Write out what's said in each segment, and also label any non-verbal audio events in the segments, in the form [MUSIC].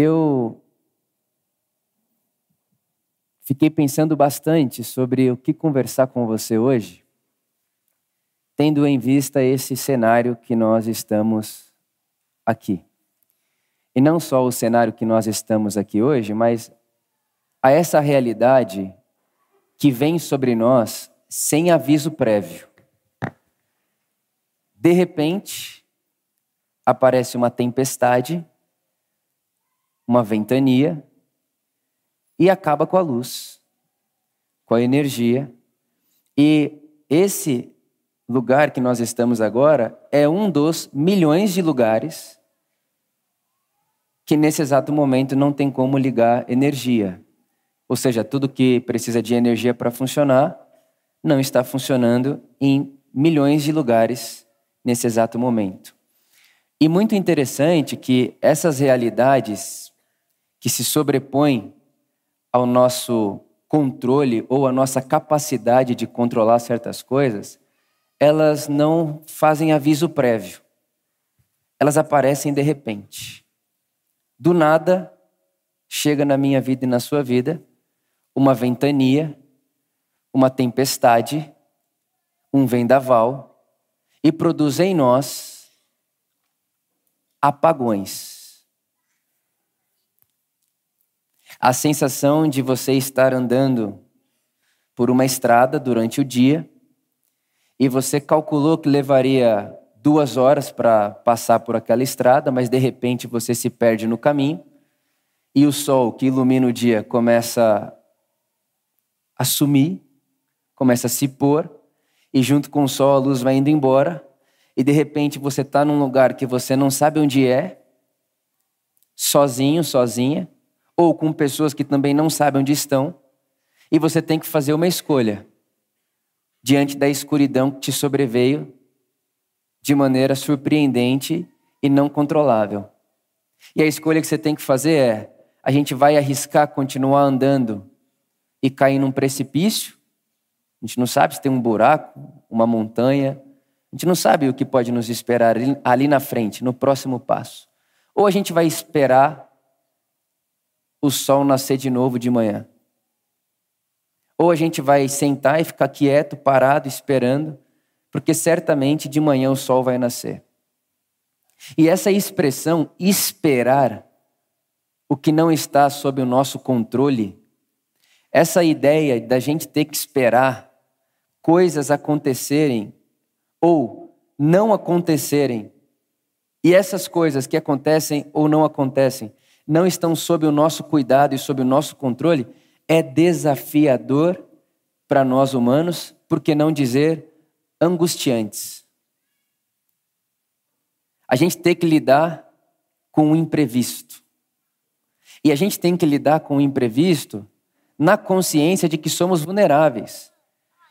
Eu fiquei pensando bastante sobre o que conversar com você hoje, tendo em vista esse cenário que nós estamos aqui. E não só o cenário que nós estamos aqui hoje, mas a essa realidade que vem sobre nós sem aviso prévio. De repente, aparece uma tempestade, uma ventania, e acaba com a luz, com a energia. E esse lugar que nós estamos agora é um dos milhões de lugares que nesse exato momento não tem como ligar energia. Ou seja, tudo que precisa de energia para funcionar não está funcionando em milhões de lugares nesse exato momento. E muito interessante que essas realidades que se sobrepõem ao nosso controle ou à nossa capacidade de controlar certas coisas, elas não fazem aviso prévio. Elas aparecem de repente. Do nada, chega na minha vida e na sua vida uma ventania, uma tempestade, um vendaval e produz em nós apagões. A sensação de você estar andando por uma estrada durante o dia e você calculou que levaria duas horas para passar por aquela estrada, mas de repente você se perde no caminho e o sol que ilumina o dia começa a sumir, começa a se pôr, e junto com o sol a luz vai indo embora, e de repente você está num lugar que você não sabe onde é, sozinho, sozinha, ou com pessoas que também não sabem onde estão, e você tem que fazer uma escolha diante da escuridão que te sobreveio de maneira surpreendente e não controlável. E a escolha que você tem que fazer é: a gente vai arriscar continuar andando e cair num precipício. A gente não sabe se tem um buraco, uma montanha. A gente não sabe o que pode nos esperar ali na frente, no próximo passo. Ou a gente vai esperar o sol nascer de novo de manhã. Ou a gente vai sentar e ficar quieto, parado, esperando, porque certamente de manhã o sol vai nascer. E essa expressão esperar o que não está sob o nosso controle essa ideia da gente ter que esperar coisas acontecerem ou não acontecerem, e essas coisas que acontecem ou não acontecem não estão sob o nosso cuidado e sob o nosso controle, é desafiador para nós humanos, por que não dizer angustiantes. A gente tem que lidar com o imprevisto. E a gente tem que lidar com o imprevisto na consciência de que somos vulneráveis.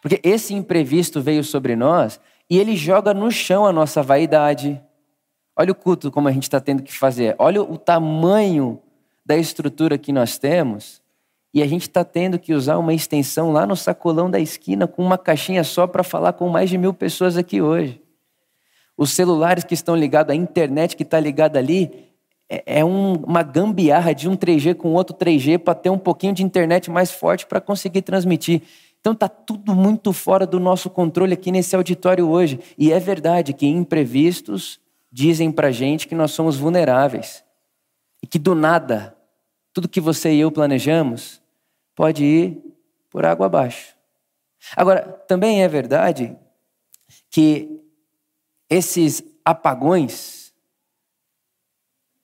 Porque esse imprevisto veio sobre nós e ele joga no chão a nossa vaidade. Olha o culto como a gente está tendo que fazer. Olha o tamanho da estrutura que nós temos. E a gente está tendo que usar uma extensão lá no sacolão da esquina com uma caixinha só para falar com mais de mil pessoas aqui hoje. Os celulares que estão ligados, a internet que está ligada ali, é, é um, uma gambiarra de um 3G com outro 3G para ter um pouquinho de internet mais forte para conseguir transmitir. Então está tudo muito fora do nosso controle aqui nesse auditório hoje. E é verdade que imprevistos dizem para gente que nós somos vulneráveis. E que do nada, tudo que você e eu planejamos pode ir por água abaixo. Agora, também é verdade que esses apagões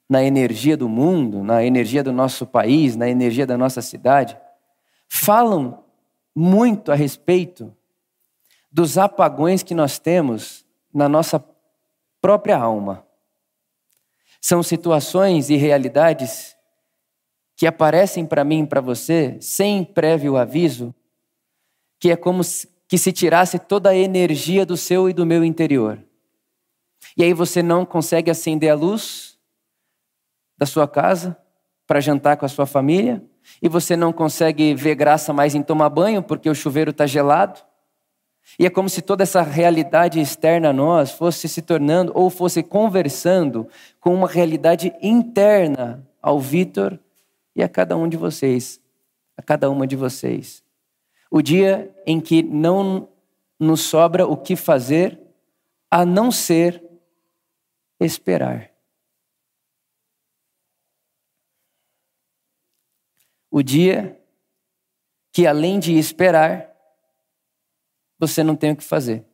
na energia do mundo, na energia do nosso país, na energia da nossa cidade, falam muito a respeito dos apagões que nós temos na nossa própria alma. São situações e realidades que aparecem para mim e para você sem prévio aviso, que é como que se tirasse toda a energia do seu e do meu interior. E aí você não consegue acender a luz, da sua casa para jantar com a sua família e você não consegue ver graça mais em tomar banho porque o chuveiro está gelado. E é como se toda essa realidade externa a nós fosse se tornando ou fosse conversando com uma realidade interna ao Vitor e a cada um de vocês, a cada uma de vocês. O dia em que não nos sobra o que fazer a não ser esperar. O dia que, além de esperar, você não tem o que fazer.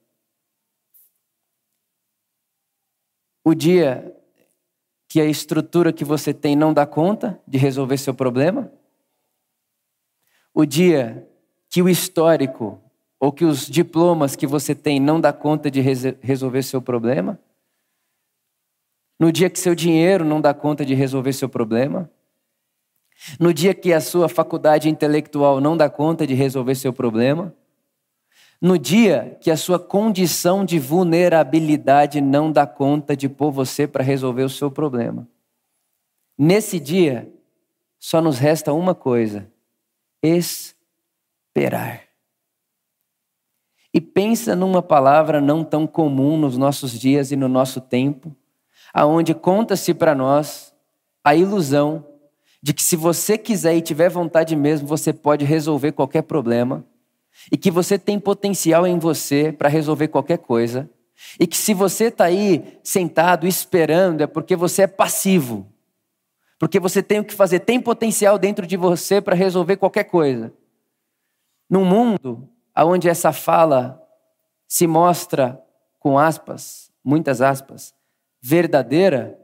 O dia que a estrutura que você tem não dá conta de resolver seu problema. O dia que o histórico ou que os diplomas que você tem não dá conta de resolver seu problema. No dia que seu dinheiro não dá conta de resolver seu problema. No dia que a sua faculdade intelectual não dá conta de resolver seu problema. No dia que a sua condição de vulnerabilidade não dá conta de pôr você para resolver o seu problema. Nesse dia, só nos resta uma coisa: esperar. E pensa numa palavra não tão comum nos nossos dias e no nosso tempo, aonde conta-se para nós a ilusão de que se você quiser e tiver vontade mesmo, você pode resolver qualquer problema e que você tem potencial em você para resolver qualquer coisa, e que se você está aí sentado esperando é porque você é passivo, porque você tem o que fazer, tem potencial dentro de você para resolver qualquer coisa. Num mundo onde essa fala se mostra com aspas, muitas aspas, verdadeira,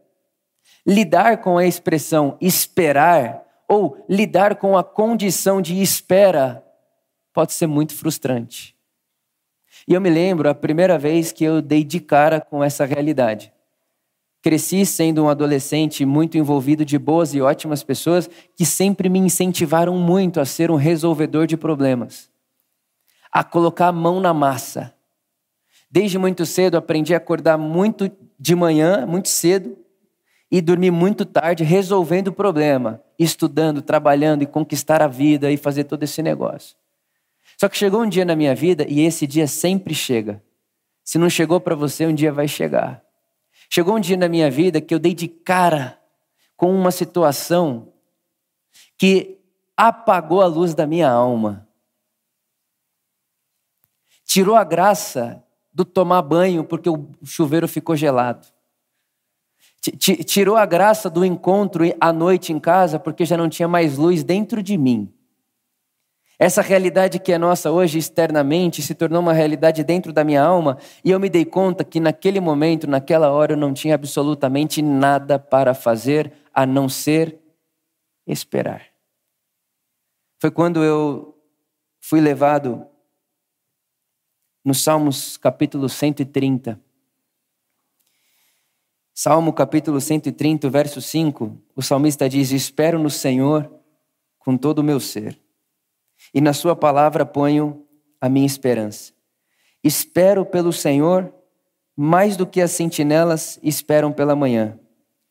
lidar com a expressão esperar ou lidar com a condição de espera pode ser muito frustrante. E eu me lembro a primeira vez que eu dei de cara com essa realidade. Cresci sendo um adolescente muito envolvido de boas e ótimas pessoas que sempre me incentivaram muito a ser um resolvedor de problemas, a colocar a mão na massa. Desde muito cedo aprendi a acordar muito de manhã, muito cedo, e dormir muito tarde resolvendo o problema, estudando, trabalhando e conquistar a vida e fazer todo esse negócio. Só que chegou um dia na minha vida e esse dia sempre chega. Se não chegou para você, um dia vai chegar. Chegou um dia na minha vida que eu dei de cara com uma situação que apagou a luz da minha alma. Tirou a graça do tomar banho porque o chuveiro ficou gelado. Tirou a graça do encontro à noite em casa porque já não tinha mais luz dentro de mim. Essa realidade que é nossa hoje externamente se tornou uma realidade dentro da minha alma e eu me dei conta que naquele momento, naquela hora, eu não tinha absolutamente nada para fazer a não ser esperar. Foi quando eu fui levado no Salmos capítulo 130. Salmo capítulo 130, verso 5, o salmista diz: Espero no Senhor com todo o meu ser e na Sua palavra ponho a minha esperança. Espero pelo Senhor mais do que as sentinelas esperam pela manhã.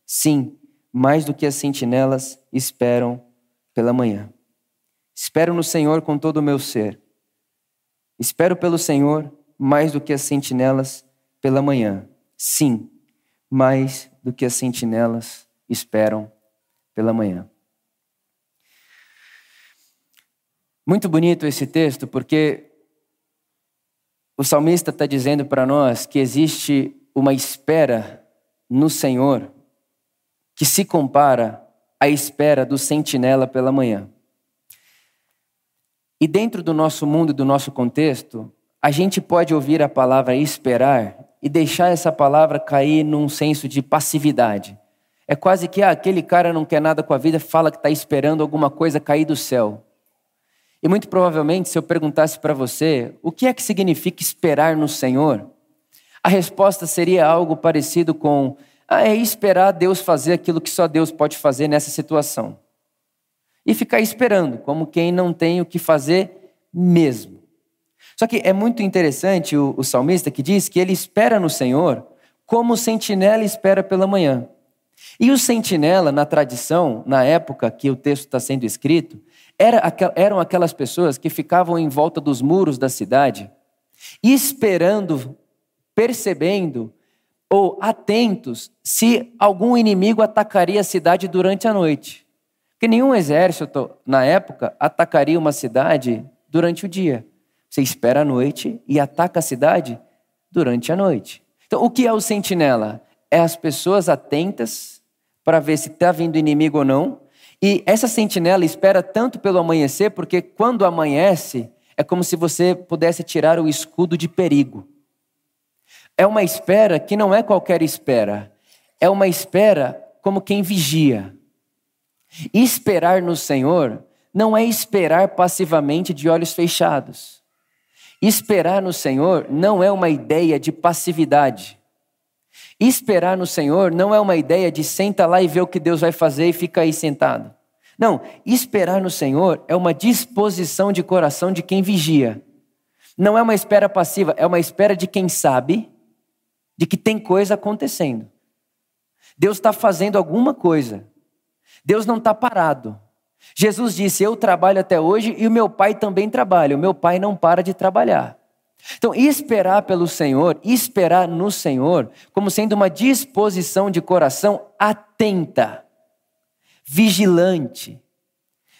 Sim, mais do que as sentinelas esperam pela manhã. Espero no Senhor com todo o meu ser. Espero pelo Senhor mais do que as sentinelas pela manhã. Sim, mais do que as sentinelas esperam pela manhã. Muito bonito esse texto, porque o salmista está dizendo para nós que existe uma espera no Senhor que se compara à espera do sentinela pela manhã. E dentro do nosso mundo do nosso contexto, a gente pode ouvir a palavra esperar e deixar essa palavra cair num senso de passividade. É quase que ah, aquele cara não quer nada com a vida, fala que está esperando alguma coisa cair do céu. E muito provavelmente, se eu perguntasse para você o que é que significa esperar no Senhor, a resposta seria algo parecido com: ah, é esperar Deus fazer aquilo que só Deus pode fazer nessa situação. E ficar esperando, como quem não tem o que fazer mesmo. Só que é muito interessante o, o salmista que diz que ele espera no Senhor como o sentinela espera pela manhã. E o sentinela, na tradição, na época que o texto está sendo escrito, era, eram aquelas pessoas que ficavam em volta dos muros da cidade, esperando, percebendo ou atentos se algum inimigo atacaria a cidade durante a noite. Porque nenhum exército, na época, atacaria uma cidade durante o dia. Você espera a noite e ataca a cidade durante a noite. Então, o que é o sentinela? É as pessoas atentas para ver se está vindo inimigo ou não. E essa sentinela espera tanto pelo amanhecer, porque quando amanhece, é como se você pudesse tirar o escudo de perigo. É uma espera que não é qualquer espera, é uma espera como quem vigia. Esperar no Senhor não é esperar passivamente de olhos fechados. Esperar no Senhor não é uma ideia de passividade. Esperar no Senhor não é uma ideia de senta lá e ver o que Deus vai fazer e fica aí sentado. Não, esperar no Senhor é uma disposição de coração de quem vigia. Não é uma espera passiva, é uma espera de quem sabe de que tem coisa acontecendo. Deus está fazendo alguma coisa. Deus não está parado. Jesus disse: Eu trabalho até hoje e o meu pai também trabalha. O meu pai não para de trabalhar. Então, esperar pelo Senhor, esperar no Senhor, como sendo uma disposição de coração atenta, vigilante.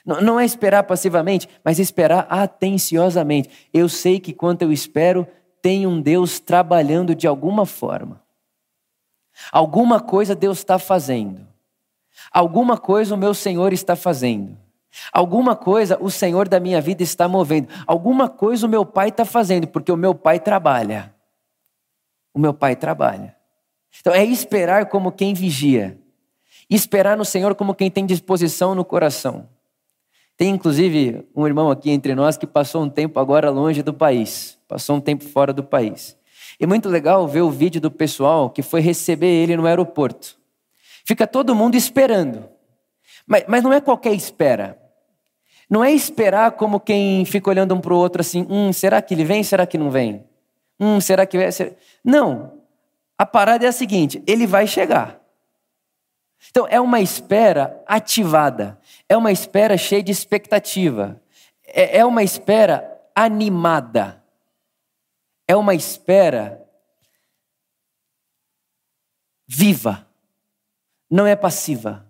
Não é esperar passivamente, mas esperar atenciosamente. Eu sei que quando eu espero, tem um Deus trabalhando de alguma forma. Alguma coisa Deus está fazendo. Alguma coisa o meu Senhor está fazendo. Alguma coisa o Senhor da minha vida está movendo. Alguma coisa o meu pai está fazendo, porque o meu pai trabalha. O meu pai trabalha. Então é esperar como quem vigia. Esperar no Senhor como quem tem disposição no coração. Tem inclusive um irmão aqui entre nós que passou um tempo agora longe do país, passou um tempo fora do país. E muito legal ver o vídeo do pessoal que foi receber ele no aeroporto. Fica todo mundo esperando. Mas, mas não é qualquer espera. Não é esperar como quem fica olhando um para o outro assim: hum, será que ele vem? Será que não vem? Hum, será que vai? Não. A parada é a seguinte: ele vai chegar. Então, é uma espera ativada, é uma espera cheia de expectativa, é, é uma espera animada, é uma espera viva, não é passiva.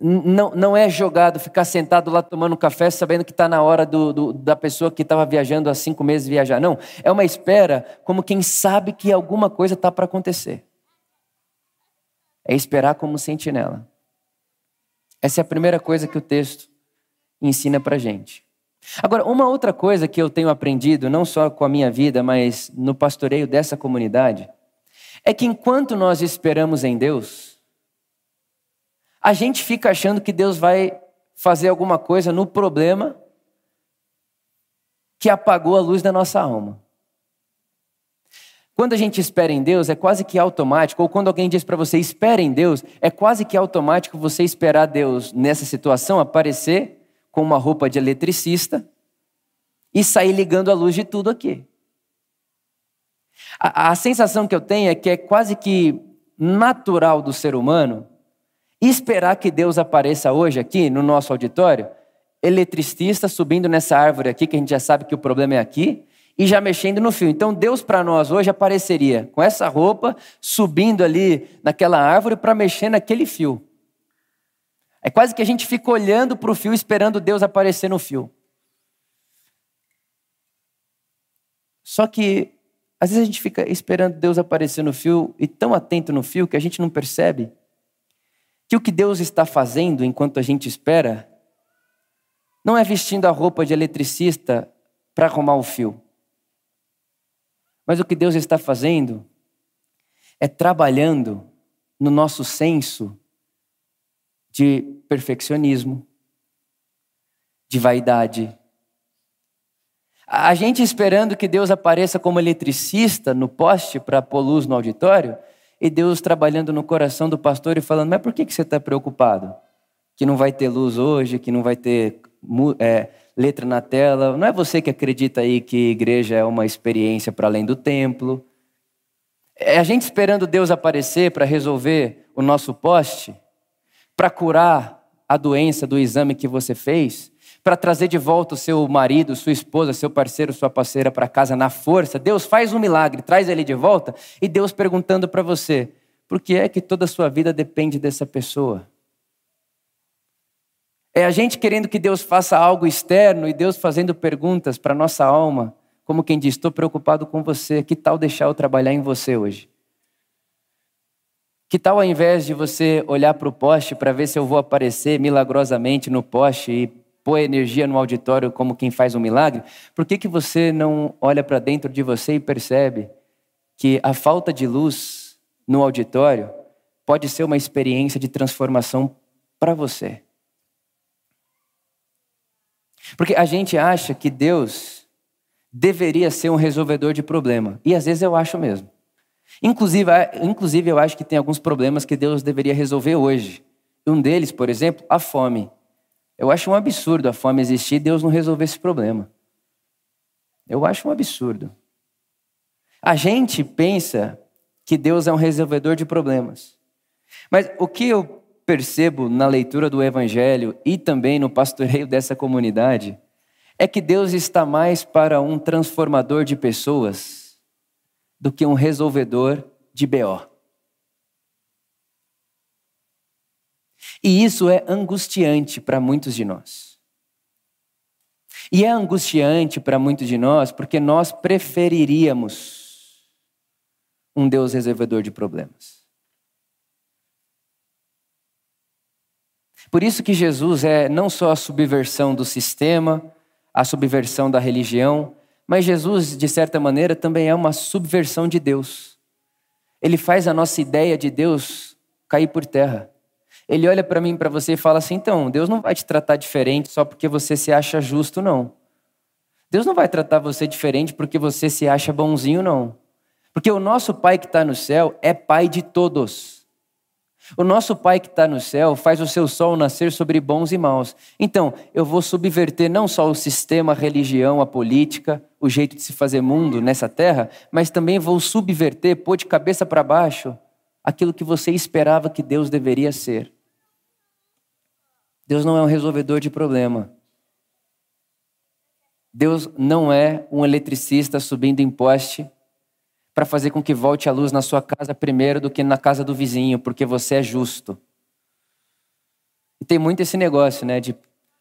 Não, não é jogado ficar sentado lá tomando café sabendo que está na hora do, do, da pessoa que estava viajando há cinco meses viajar. Não, é uma espera como quem sabe que alguma coisa está para acontecer é esperar como sentinela. Essa é a primeira coisa que o texto ensina para gente. Agora, uma outra coisa que eu tenho aprendido, não só com a minha vida, mas no pastoreio dessa comunidade, é que enquanto nós esperamos em Deus, a gente fica achando que Deus vai fazer alguma coisa no problema que apagou a luz da nossa alma. Quando a gente espera em Deus, é quase que automático, ou quando alguém diz para você, espere em Deus, é quase que automático você esperar Deus nessa situação aparecer com uma roupa de eletricista e sair ligando a luz de tudo aqui. A, a sensação que eu tenho é que é quase que natural do ser humano esperar que Deus apareça hoje aqui no nosso auditório, eletricista subindo nessa árvore aqui, que a gente já sabe que o problema é aqui, e já mexendo no fio. Então Deus para nós hoje apareceria com essa roupa, subindo ali naquela árvore para mexer naquele fio. É quase que a gente fica olhando para o fio esperando Deus aparecer no fio. Só que às vezes a gente fica esperando Deus aparecer no fio e tão atento no fio que a gente não percebe que o que Deus está fazendo enquanto a gente espera não é vestindo a roupa de eletricista para arrumar o fio. Mas o que Deus está fazendo é trabalhando no nosso senso de perfeccionismo, de vaidade. A gente esperando que Deus apareça como eletricista no poste para pôr luz no auditório, e Deus trabalhando no coração do pastor e falando: Mas por que você está preocupado? Que não vai ter luz hoje, que não vai ter é, letra na tela. Não é você que acredita aí que igreja é uma experiência para além do templo. É a gente esperando Deus aparecer para resolver o nosso poste, para curar a doença do exame que você fez, para trazer de volta o seu marido, sua esposa, seu parceiro, sua parceira para casa na força. Deus faz um milagre, traz ele de volta e Deus perguntando para você: por que é que toda a sua vida depende dessa pessoa? É a gente querendo que Deus faça algo externo e Deus fazendo perguntas para nossa alma, como quem diz: estou preocupado com você, que tal deixar eu trabalhar em você hoje? Que tal ao invés de você olhar para o poste para ver se eu vou aparecer milagrosamente no poste e pôr energia no auditório como quem faz um milagre, por que, que você não olha para dentro de você e percebe que a falta de luz no auditório pode ser uma experiência de transformação para você? Porque a gente acha que Deus deveria ser um resolvedor de problema, e às vezes eu acho mesmo. Inclusive, inclusive, eu acho que tem alguns problemas que Deus deveria resolver hoje. Um deles, por exemplo, a fome. Eu acho um absurdo a fome existir e Deus não resolver esse problema. Eu acho um absurdo. A gente pensa que Deus é um resolvedor de problemas. Mas o que eu percebo na leitura do Evangelho e também no pastoreio dessa comunidade é que Deus está mais para um transformador de pessoas do que um resolvedor de BO. E isso é angustiante para muitos de nós. E é angustiante para muitos de nós porque nós preferiríamos um Deus resolvedor de problemas. Por isso que Jesus é não só a subversão do sistema, a subversão da religião, mas Jesus, de certa maneira, também é uma subversão de Deus. Ele faz a nossa ideia de Deus cair por terra. Ele olha para mim, para você e fala assim: então, Deus não vai te tratar diferente só porque você se acha justo, não. Deus não vai tratar você diferente porque você se acha bonzinho, não. Porque o nosso Pai que está no céu é Pai de todos. O nosso Pai que está no céu faz o seu sol nascer sobre bons e maus. Então, eu vou subverter não só o sistema, a religião, a política, o jeito de se fazer mundo nessa terra, mas também vou subverter, pôr de cabeça para baixo, aquilo que você esperava que Deus deveria ser. Deus não é um resolvedor de problema. Deus não é um eletricista subindo em poste para fazer com que volte a luz na sua casa primeiro do que na casa do vizinho, porque você é justo. E tem muito esse negócio, né? De,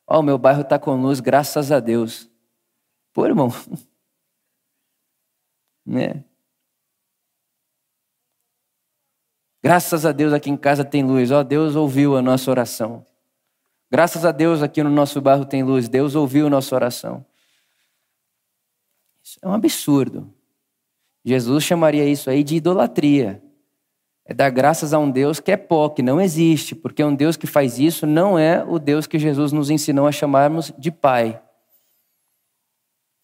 ó, oh, meu bairro está com luz, graças a Deus. Pô, irmão. [LAUGHS] né? Graças a Deus aqui em casa tem luz. Ó, oh, Deus ouviu a nossa oração. Graças a Deus aqui no nosso bairro tem luz. Deus ouviu nossa oração. Isso é um absurdo. Jesus chamaria isso aí de idolatria. É dar graças a um Deus que é pó, que não existe, porque um Deus que faz isso não é o Deus que Jesus nos ensinou a chamarmos de Pai.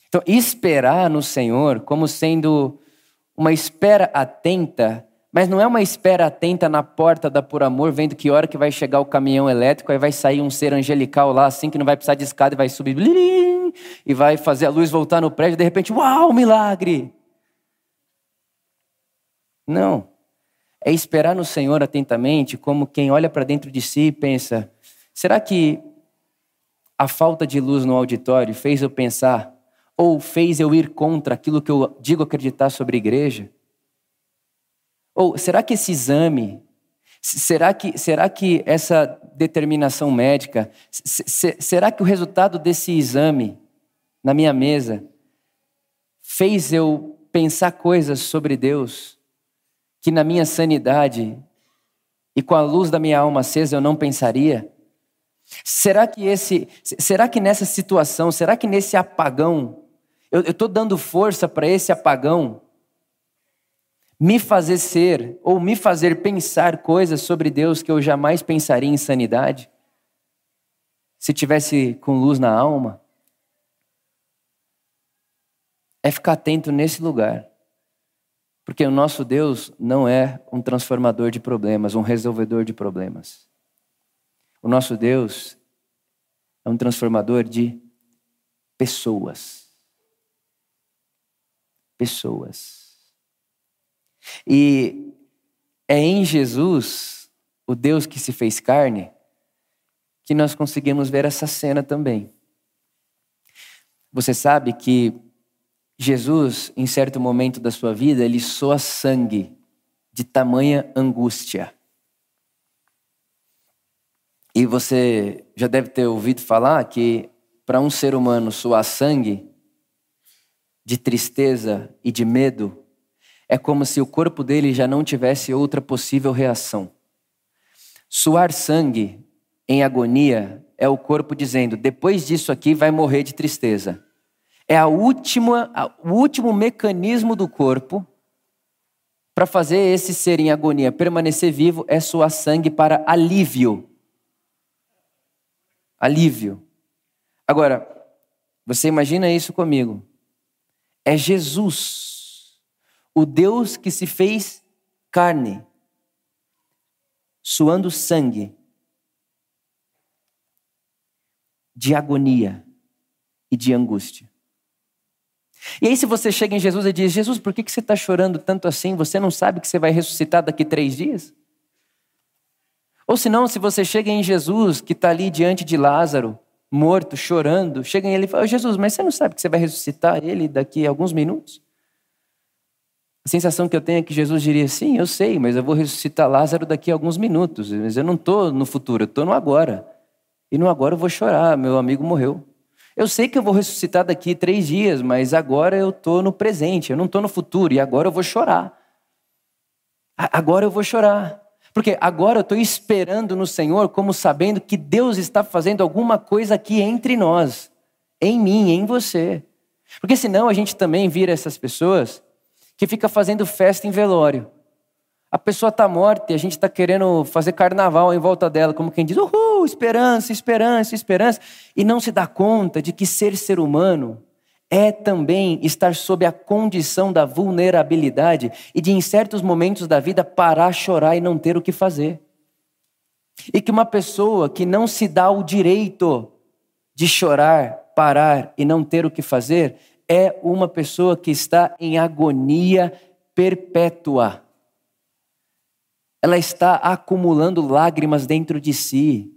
Então, esperar no Senhor como sendo uma espera atenta mas não é uma espera atenta na porta da Por Amor, vendo que hora que vai chegar o caminhão elétrico, aí vai sair um ser angelical lá, assim, que não vai precisar de escada e vai subir, e vai fazer a luz voltar no prédio, de repente, uau, milagre! Não. É esperar no Senhor atentamente, como quem olha para dentro de si e pensa: será que a falta de luz no auditório fez eu pensar, ou fez eu ir contra aquilo que eu digo acreditar sobre a igreja? Ou será que esse exame, será que, será que essa determinação médica, será que o resultado desse exame na minha mesa fez eu pensar coisas sobre Deus que na minha sanidade e com a luz da minha alma acesa eu não pensaria? Será que esse, será que nessa situação, será que nesse apagão, eu estou dando força para esse apagão me fazer ser ou me fazer pensar coisas sobre Deus que eu jamais pensaria em sanidade? Se tivesse com luz na alma? É ficar atento nesse lugar. Porque o nosso Deus não é um transformador de problemas, um resolvedor de problemas. O nosso Deus é um transformador de pessoas. Pessoas. E é em Jesus, o Deus que se fez carne, que nós conseguimos ver essa cena também. Você sabe que Jesus, em certo momento da sua vida, ele soa sangue de tamanha angústia. E você já deve ter ouvido falar que para um ser humano suar sangue de tristeza e de medo, é como se o corpo dele já não tivesse outra possível reação. Suar sangue em agonia é o corpo dizendo: depois disso aqui vai morrer de tristeza. É a última, o último mecanismo do corpo para fazer esse ser em agonia permanecer vivo é suar sangue para alívio. Alívio. Agora, você imagina isso comigo. É Jesus, o Deus que se fez carne, suando sangue de agonia e de angústia. E aí, se você chega em Jesus e diz: Jesus, por que você está chorando tanto assim? Você não sabe que você vai ressuscitar daqui três dias? Ou se não, se você chega em Jesus, que está ali diante de Lázaro, morto, chorando, chega em ele e fala: Jesus, mas você não sabe que você vai ressuscitar ele daqui a alguns minutos? Sensação que eu tenho é que Jesus diria: Sim, eu sei, mas eu vou ressuscitar Lázaro daqui a alguns minutos. Mas eu não estou no futuro, eu estou no agora. E no agora eu vou chorar, meu amigo morreu. Eu sei que eu vou ressuscitar daqui três dias, mas agora eu estou no presente, eu não estou no futuro, e agora eu vou chorar. Agora eu vou chorar. Porque agora eu estou esperando no Senhor, como sabendo que Deus está fazendo alguma coisa aqui entre nós, em mim, em você. Porque senão a gente também vira essas pessoas que fica fazendo festa em velório. A pessoa está morta e a gente está querendo fazer carnaval em volta dela, como quem diz, uhul, esperança, esperança, esperança, e não se dá conta de que ser ser humano é também estar sob a condição da vulnerabilidade e de, em certos momentos da vida, parar, chorar e não ter o que fazer. E que uma pessoa que não se dá o direito de chorar, parar e não ter o que fazer, é uma pessoa que está em agonia perpétua ela está acumulando lágrimas dentro de si.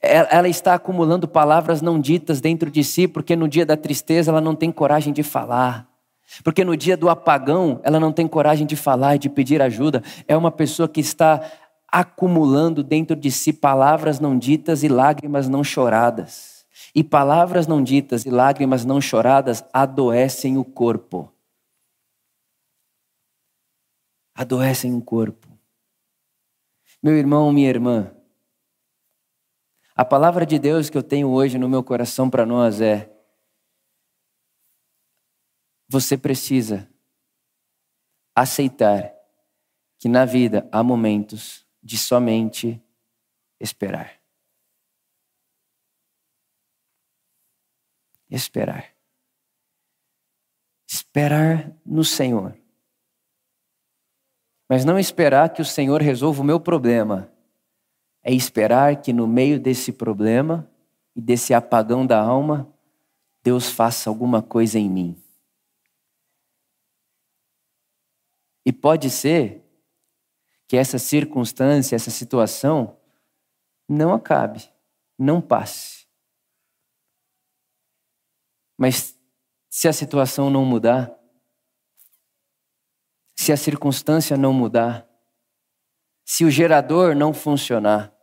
Ela está acumulando palavras não ditas dentro de si, porque no dia da tristeza ela não tem coragem de falar. Porque no dia do apagão ela não tem coragem de falar e de pedir ajuda. É uma pessoa que está acumulando dentro de si palavras não ditas e lágrimas não choradas. E palavras não ditas e lágrimas não choradas adoecem o corpo. Adoecem o corpo. Meu irmão, minha irmã, a palavra de Deus que eu tenho hoje no meu coração para nós é: você precisa aceitar que na vida há momentos de somente esperar. Esperar. Esperar no Senhor. Mas não esperar que o Senhor resolva o meu problema. É esperar que no meio desse problema e desse apagão da alma, Deus faça alguma coisa em mim. E pode ser que essa circunstância, essa situação, não acabe, não passe. Mas se a situação não mudar, se a circunstância não mudar, se o gerador não funcionar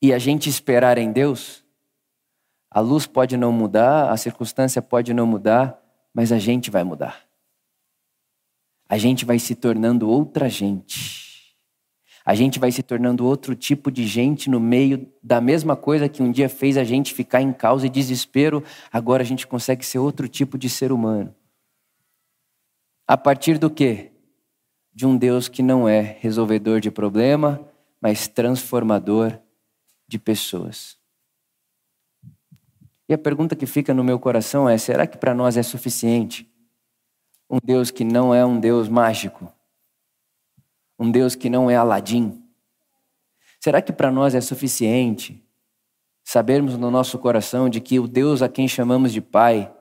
e a gente esperar em Deus, a luz pode não mudar, a circunstância pode não mudar, mas a gente vai mudar. A gente vai se tornando outra gente. A gente vai se tornando outro tipo de gente no meio da mesma coisa que um dia fez a gente ficar em causa e desespero, agora a gente consegue ser outro tipo de ser humano. A partir do quê? De um Deus que não é resolvedor de problema, mas transformador de pessoas. E a pergunta que fica no meu coração é: será que para nós é suficiente um Deus que não é um Deus mágico? Um Deus que não é Aladim? Será que para nós é suficiente sabermos no nosso coração de que o Deus a quem chamamos de Pai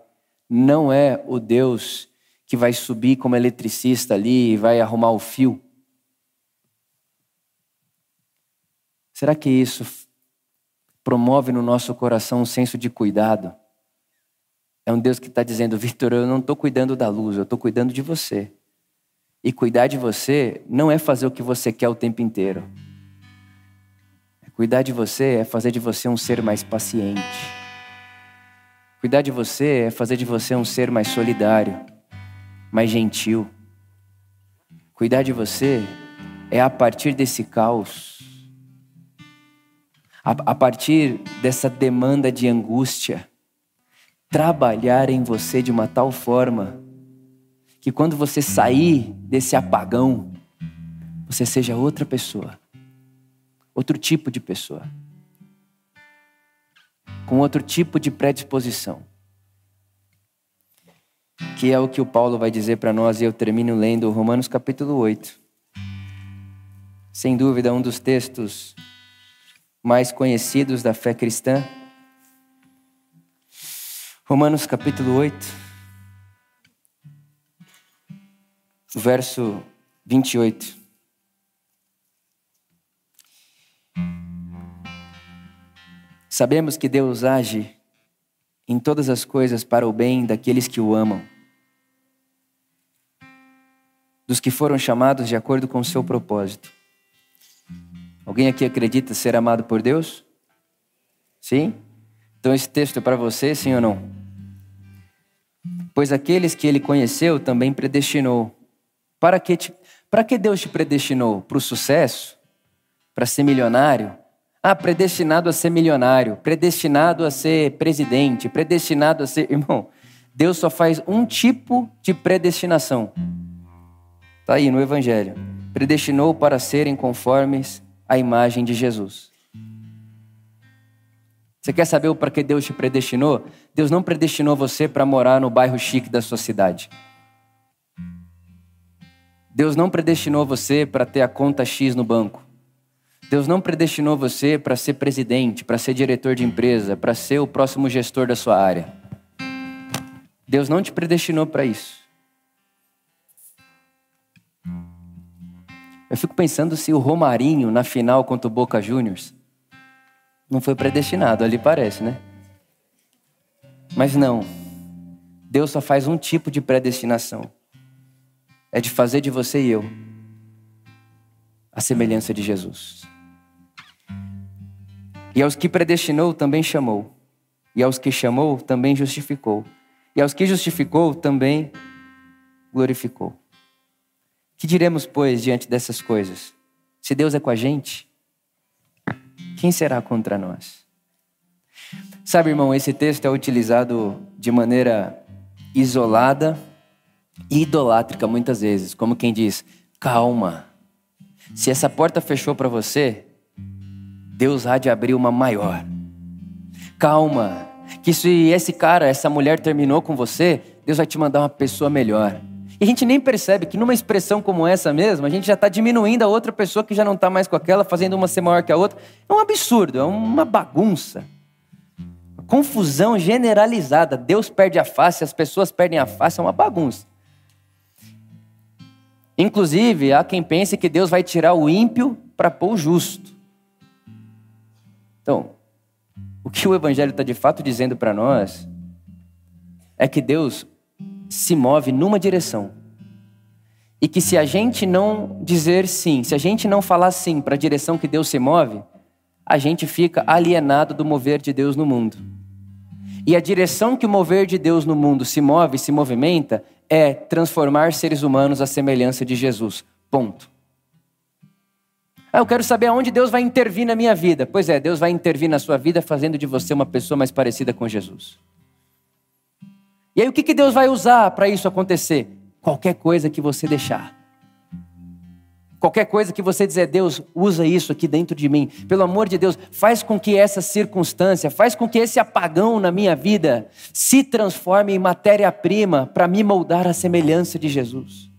não é o Deus que vai subir como eletricista ali e vai arrumar o fio? Será que isso promove no nosso coração um senso de cuidado? É um Deus que está dizendo, Vitor, eu não estou cuidando da luz, eu estou cuidando de você. E cuidar de você não é fazer o que você quer o tempo inteiro. Cuidar de você é fazer de você um ser mais paciente. Cuidar de você é fazer de você um ser mais solidário, mais gentil. Cuidar de você é a partir desse caos, a, a partir dessa demanda de angústia, trabalhar em você de uma tal forma que quando você sair desse apagão, você seja outra pessoa, outro tipo de pessoa, com outro tipo de predisposição. Que é o que o Paulo vai dizer para nós, e eu termino lendo Romanos capítulo 8. Sem dúvida, um dos textos mais conhecidos da fé cristã. Romanos capítulo 8, verso 28. Sabemos que Deus age em todas as coisas para o bem daqueles que o amam, dos que foram chamados de acordo com o seu propósito. Alguém aqui acredita ser amado por Deus? Sim? Então esse texto é para você, sim ou não? Pois aqueles que ele conheceu também predestinou. Para que, te, para que Deus te predestinou? Para o sucesso? Para ser milionário? Ah, predestinado a ser milionário, predestinado a ser presidente, predestinado a ser. [LAUGHS] Irmão, Deus só faz um tipo de predestinação. Está aí no Evangelho. Predestinou para serem conformes à imagem de Jesus. Você quer saber o para que Deus te predestinou? Deus não predestinou você para morar no bairro chique da sua cidade. Deus não predestinou você para ter a conta X no banco. Deus não predestinou você para ser presidente, para ser diretor de empresa, para ser o próximo gestor da sua área. Deus não te predestinou para isso. Eu fico pensando se o Romarinho, na final contra o Boca Juniors, não foi predestinado, ali parece, né? Mas não. Deus só faz um tipo de predestinação. É de fazer de você e eu a semelhança de Jesus. E aos que predestinou também chamou. E aos que chamou também justificou. E aos que justificou também glorificou. Que diremos, pois, diante dessas coisas? Se Deus é com a gente, quem será contra nós? Sabe, irmão, esse texto é utilizado de maneira isolada idolátrica muitas vezes, como quem diz: calma, se essa porta fechou para você, Deus há de abrir uma maior. Calma, que se esse cara, essa mulher terminou com você, Deus vai te mandar uma pessoa melhor. E a gente nem percebe que numa expressão como essa mesmo, a gente já está diminuindo a outra pessoa que já não está mais com aquela, fazendo uma ser maior que a outra. É um absurdo, é uma bagunça. confusão generalizada. Deus perde a face, as pessoas perdem a face, é uma bagunça. Inclusive, há quem pense que Deus vai tirar o ímpio para pôr o justo. Então, o que o Evangelho está de fato dizendo para nós é que Deus se move numa direção. E que se a gente não dizer sim, se a gente não falar sim para a direção que Deus se move, a gente fica alienado do mover de Deus no mundo. E a direção que o mover de Deus no mundo se move, se movimenta, é transformar seres humanos à semelhança de Jesus. Ponto. Ah, eu quero saber aonde Deus vai intervir na minha vida. Pois é, Deus vai intervir na sua vida fazendo de você uma pessoa mais parecida com Jesus. E aí o que, que Deus vai usar para isso acontecer? Qualquer coisa que você deixar. Qualquer coisa que você dizer, Deus, usa isso aqui dentro de mim. Pelo amor de Deus, faz com que essa circunstância, faz com que esse apagão na minha vida se transforme em matéria-prima para me moldar à semelhança de Jesus.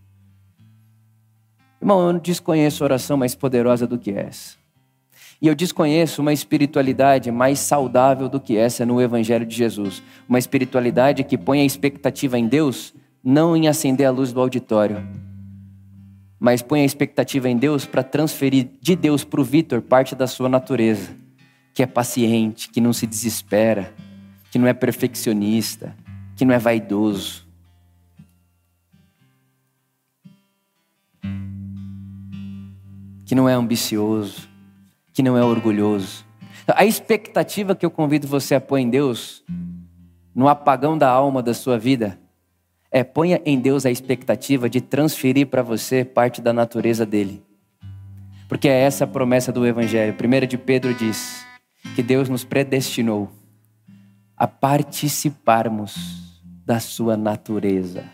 Irmão, eu não desconheço oração mais poderosa do que essa. E eu desconheço uma espiritualidade mais saudável do que essa no Evangelho de Jesus. Uma espiritualidade que põe a expectativa em Deus, não em acender a luz do auditório, mas põe a expectativa em Deus para transferir de Deus para o Vitor parte da sua natureza, que é paciente, que não se desespera, que não é perfeccionista, que não é vaidoso. Que não é ambicioso, que não é orgulhoso. A expectativa que eu convido você a pôr em Deus, no apagão da alma da sua vida, é ponha em Deus a expectativa de transferir para você parte da natureza dele. Porque é essa a promessa do Evangelho. 1 de Pedro diz que Deus nos predestinou a participarmos da sua natureza.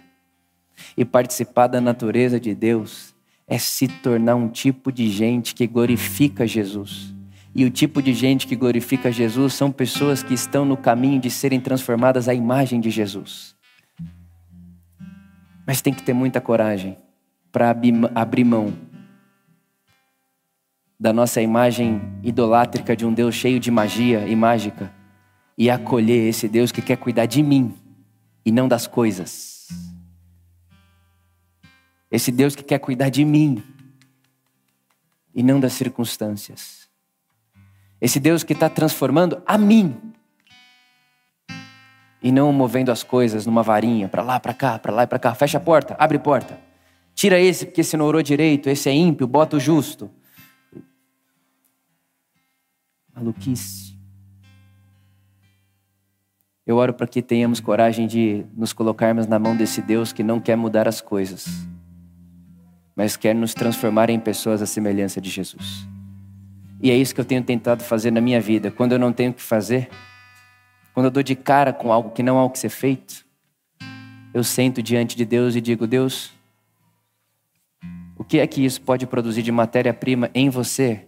E participar da natureza de Deus é se tornar um tipo de gente que glorifica Jesus. E o tipo de gente que glorifica Jesus são pessoas que estão no caminho de serem transformadas à imagem de Jesus. Mas tem que ter muita coragem para abrir mão da nossa imagem idolátrica de um Deus cheio de magia e mágica e acolher esse Deus que quer cuidar de mim e não das coisas. Esse Deus que quer cuidar de mim e não das circunstâncias. Esse Deus que está transformando a mim e não movendo as coisas numa varinha, para lá, para cá, para lá e para cá. Fecha a porta, abre porta. Tira esse porque esse não orou direito, esse é ímpio, bota o justo. Maluquice. Eu oro para que tenhamos coragem de nos colocarmos na mão desse Deus que não quer mudar as coisas, mas quer nos transformar em pessoas à semelhança de Jesus. E é isso que eu tenho tentado fazer na minha vida. Quando eu não tenho o que fazer, quando eu dou de cara com algo que não há o que ser feito, eu sento diante de Deus e digo: Deus, o que é que isso pode produzir de matéria-prima em você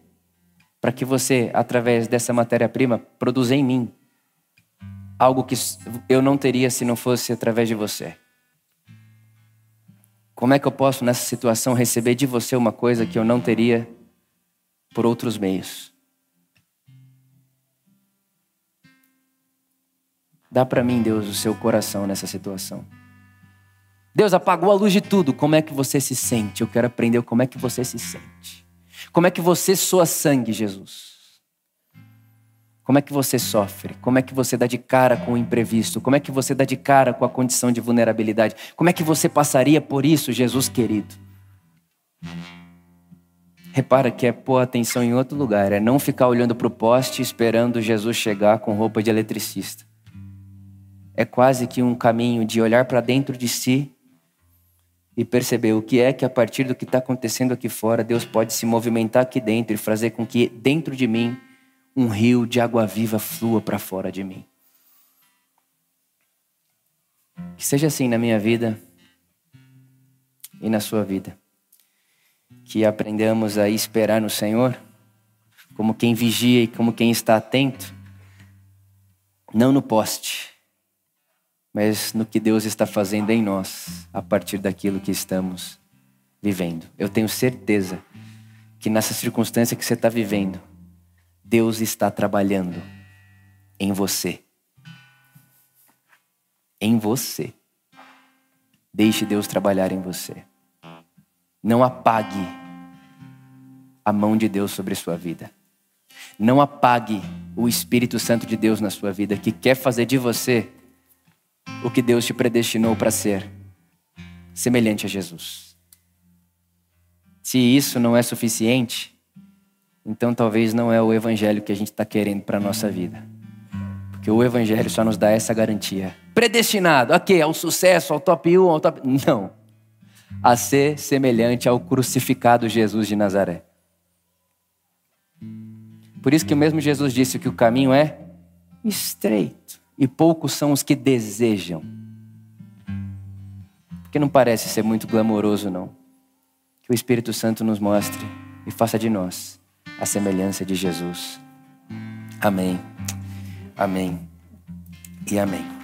para que você, através dessa matéria-prima, produza em mim algo que eu não teria se não fosse através de você. Como é que eu posso, nessa situação, receber de você uma coisa que eu não teria por outros meios? Dá para mim, Deus, o seu coração nessa situação. Deus apagou a luz de tudo. Como é que você se sente? Eu quero aprender como é que você se sente. Como é que você soa sangue, Jesus? Como é que você sofre? Como é que você dá de cara com o imprevisto? Como é que você dá de cara com a condição de vulnerabilidade? Como é que você passaria por isso, Jesus querido? Repara que é pôr atenção em outro lugar, é não ficar olhando para o poste esperando Jesus chegar com roupa de eletricista. É quase que um caminho de olhar para dentro de si e perceber o que é que a partir do que está acontecendo aqui fora, Deus pode se movimentar aqui dentro e fazer com que dentro de mim um rio de água viva flua para fora de mim. Que seja assim na minha vida e na sua vida. Que aprendamos a esperar no Senhor, como quem vigia e como quem está atento, não no poste, mas no que Deus está fazendo em nós a partir daquilo que estamos vivendo. Eu tenho certeza que nessa circunstância que você está vivendo, Deus está trabalhando em você. Em você. Deixe Deus trabalhar em você. Não apague a mão de Deus sobre sua vida. Não apague o Espírito Santo de Deus na sua vida, que quer fazer de você o que Deus te predestinou para ser, semelhante a Jesus. Se isso não é suficiente, então talvez não é o evangelho que a gente está querendo para a nossa vida. Porque o evangelho só nos dá essa garantia. Predestinado, ok, ao sucesso, ao top 1, ao top. Não. A ser semelhante ao crucificado Jesus de Nazaré. Por isso que o mesmo Jesus disse que o caminho é estreito e poucos são os que desejam. Porque não parece ser muito glamouroso, não. Que o Espírito Santo nos mostre e faça de nós a semelhança de Jesus. Amém. Amém. E amém.